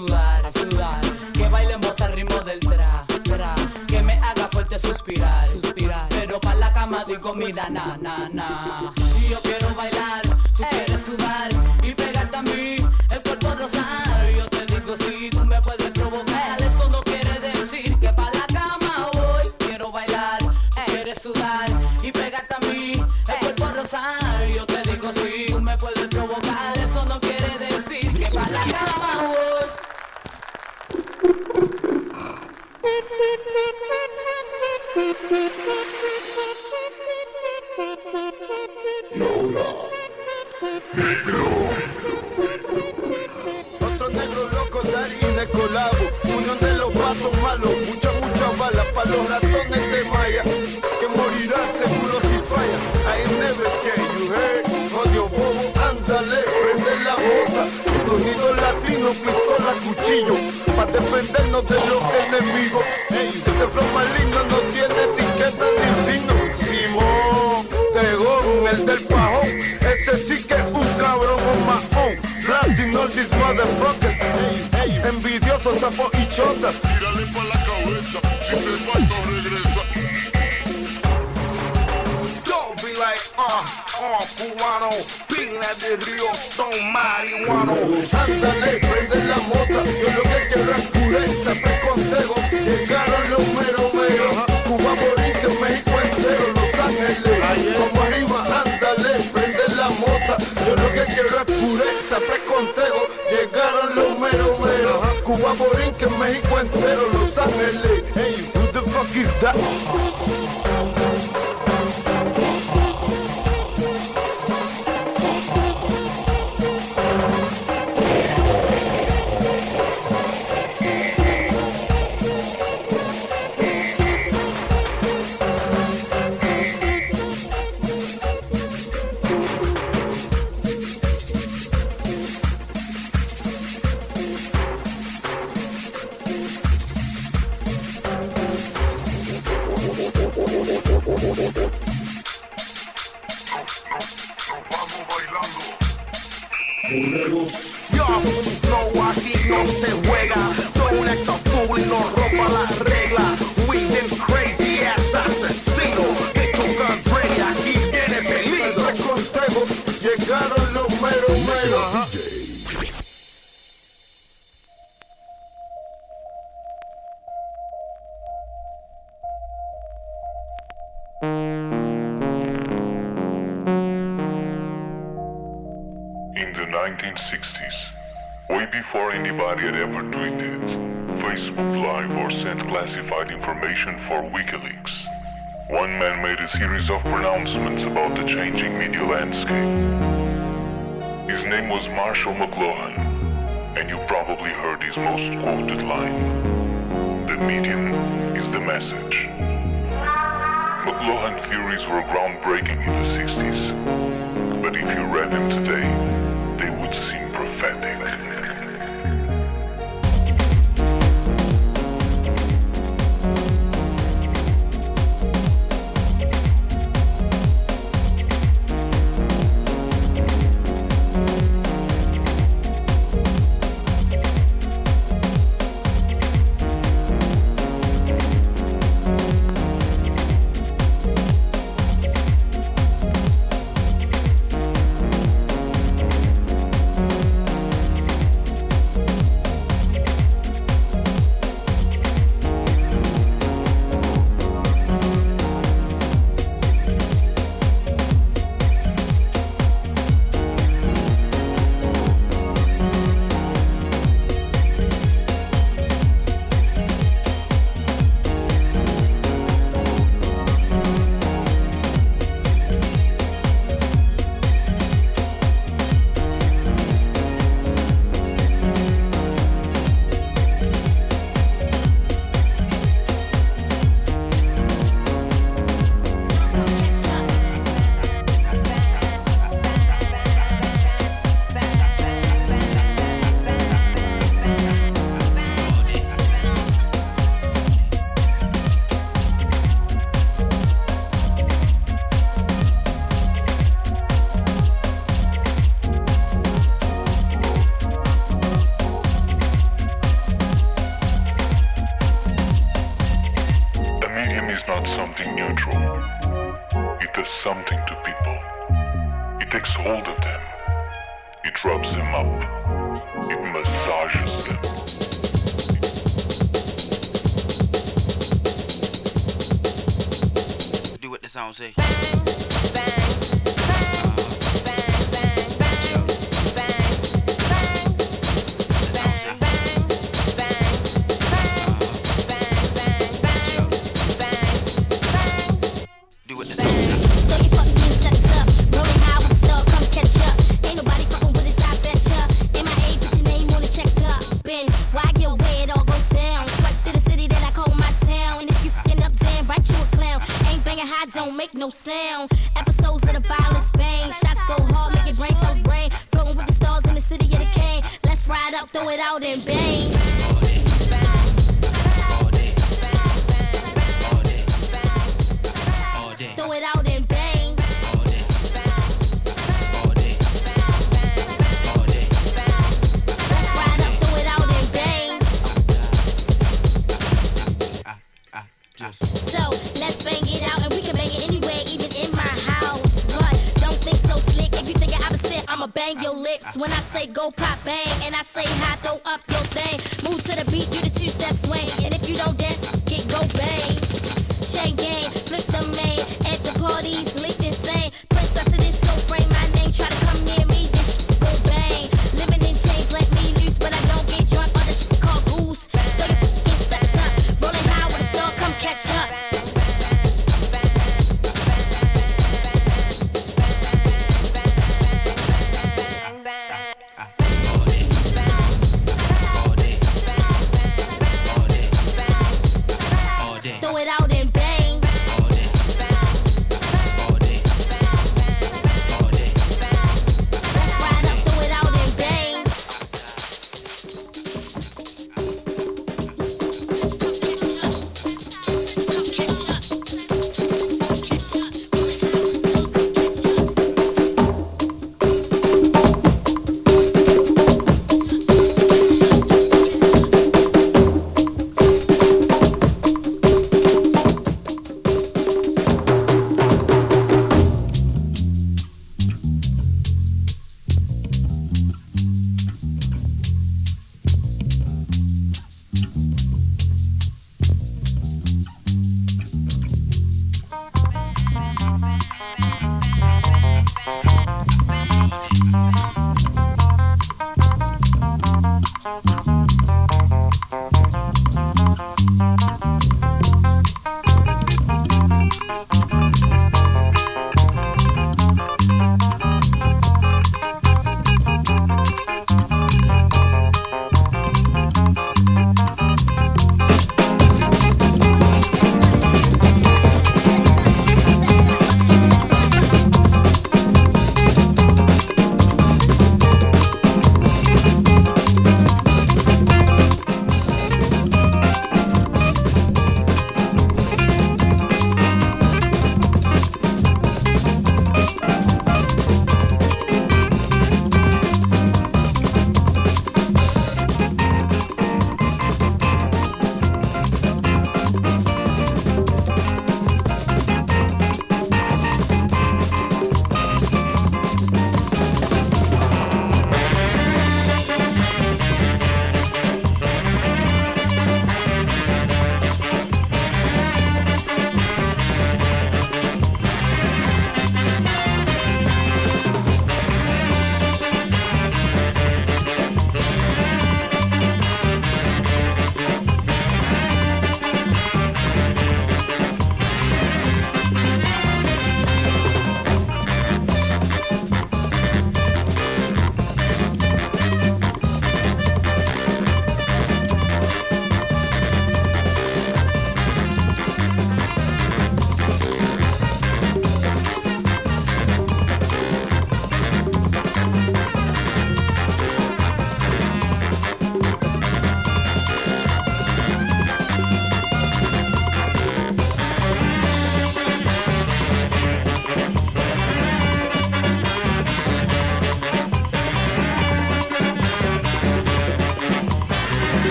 sudar, sudar. Que bailemos al ritmo del tra, tra. Que me haga fuerte suspirar, suspirar. Pero pa' la cama digo, mira, na, na, na. Never scared, you heard Odio bobo, ándale, prende la bota. Sonido latino, pistola, cuchillo. Pa' defendernos de los enemigos. Ey, este flow maligno no tiene etiqueta ni signo. Simón, Tegón, el del pajón. Ese sí que es un cabrón, un mahón Blasting all these motherfuckers Ey, ey, Envidiosos, sapos y chotas Tírale pa' la cabeza Si se falta regresa like, uh, uh, de Río, Stone, marihuano Ándale, prende la mota Yo lo que quiero es pureza, me consejo Llegaron los mero mero Cuba, Borice, México entero Los Ángeles, como arriba, ándale Prende la mota Yo lo que quiero es pureza, precontego Llegaron los mero mero Cuba, Borice, México entero Los Ángeles. Hey, who the fuck is that?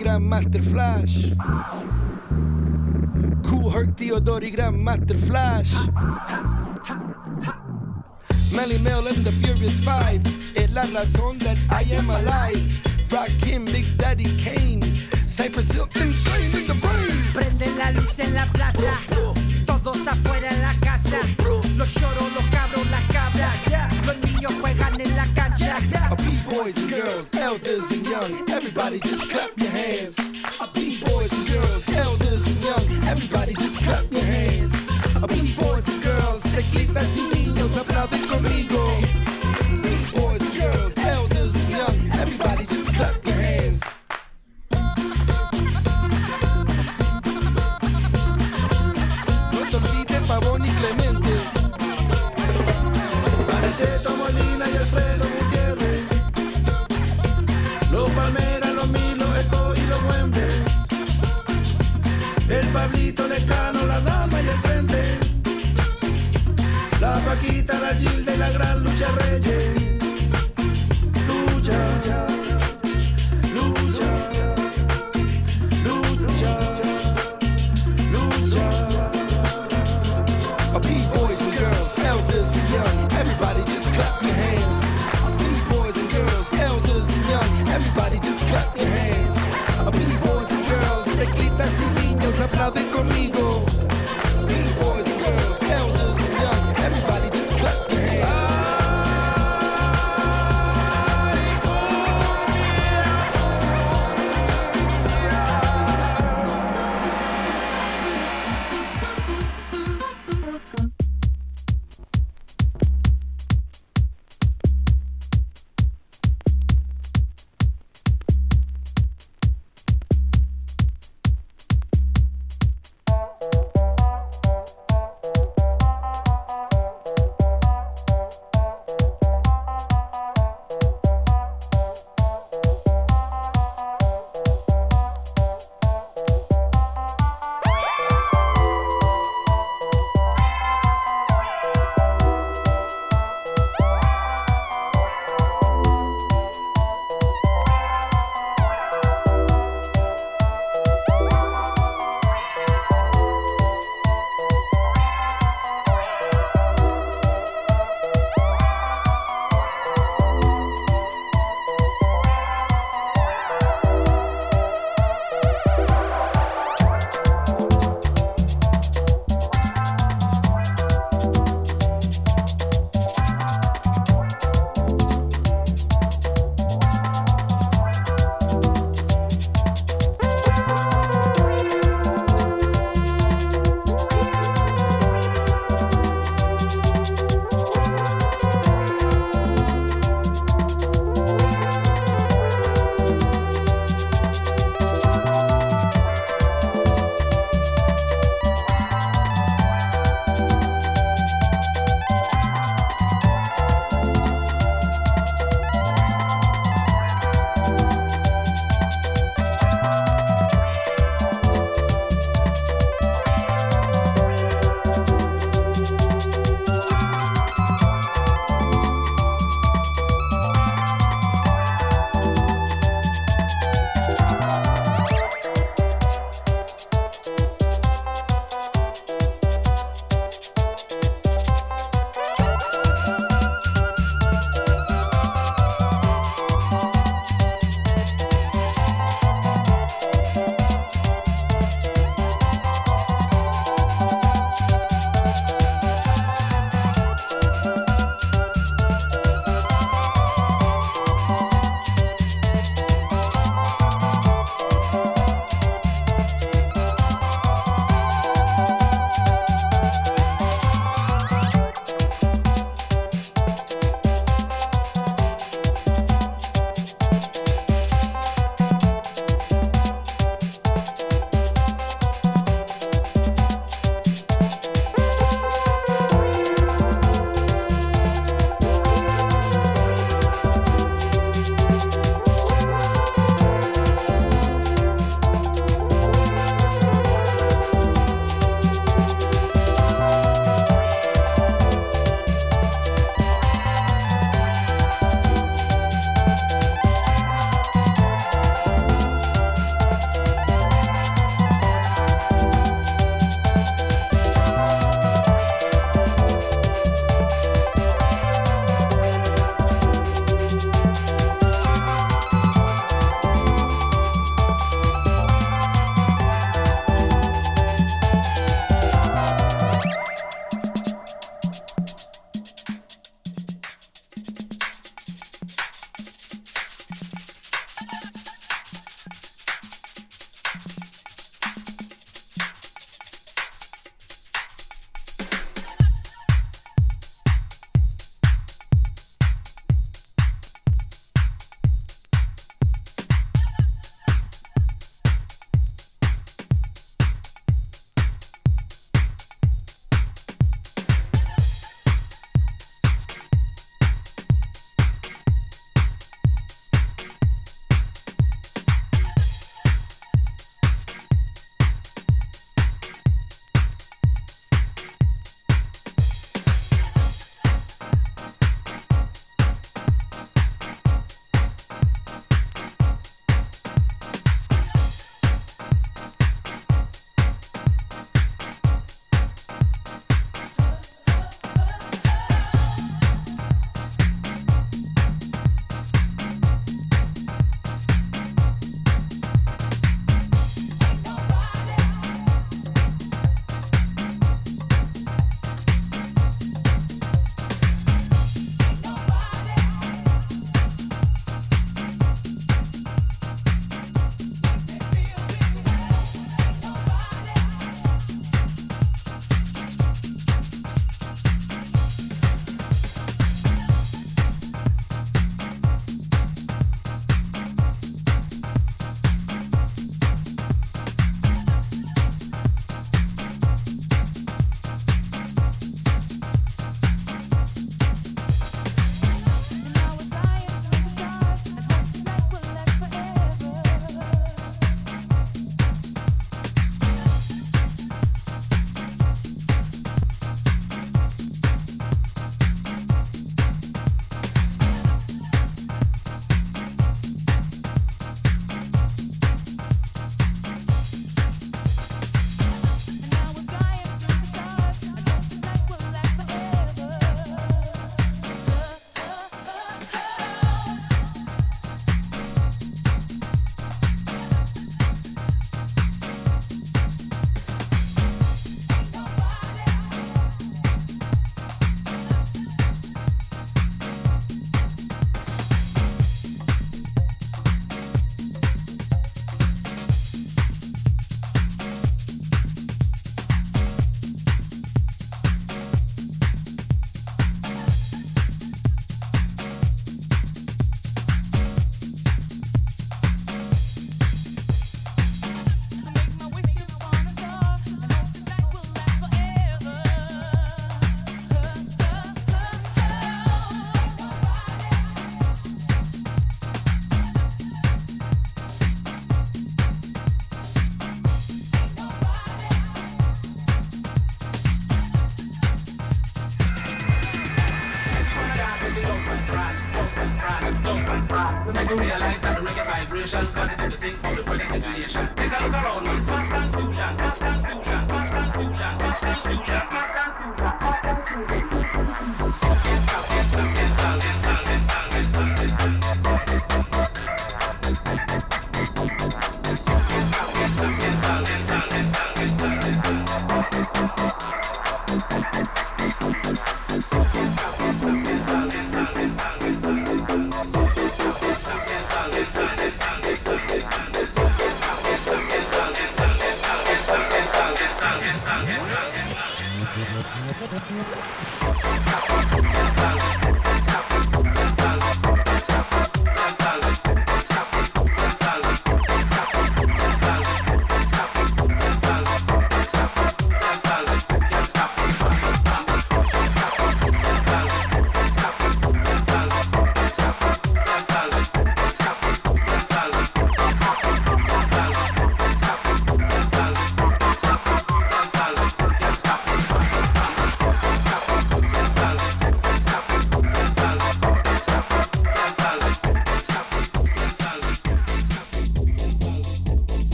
Grandmaster Flash. Cool Herc Theodori Grandmaster Flash. Melly Mel and the Furious Five. Es la razón that I am alive. Rakim, Big Daddy Kane. Cypress Hill, insane in the brain. Prende la luz en la plaza. Todos afuera en la casa. Los lloros, los cabros, las cabras. Los niños juegan en la cancha. Our boys and girls, elders and young. Everybody just come.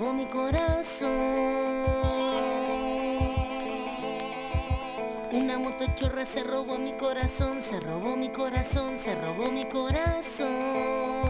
robó mi corazón. Una motochorra se robó mi corazón, se robó mi corazón, se robó mi corazón.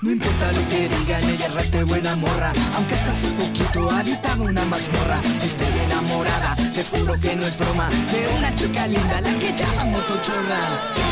No importa lo que digan, ella es buena morra. Aunque hasta hace poquito habitaba una mazmorra. Estoy enamorada, te juro que no es broma. De una chica linda, la que llama motochorra.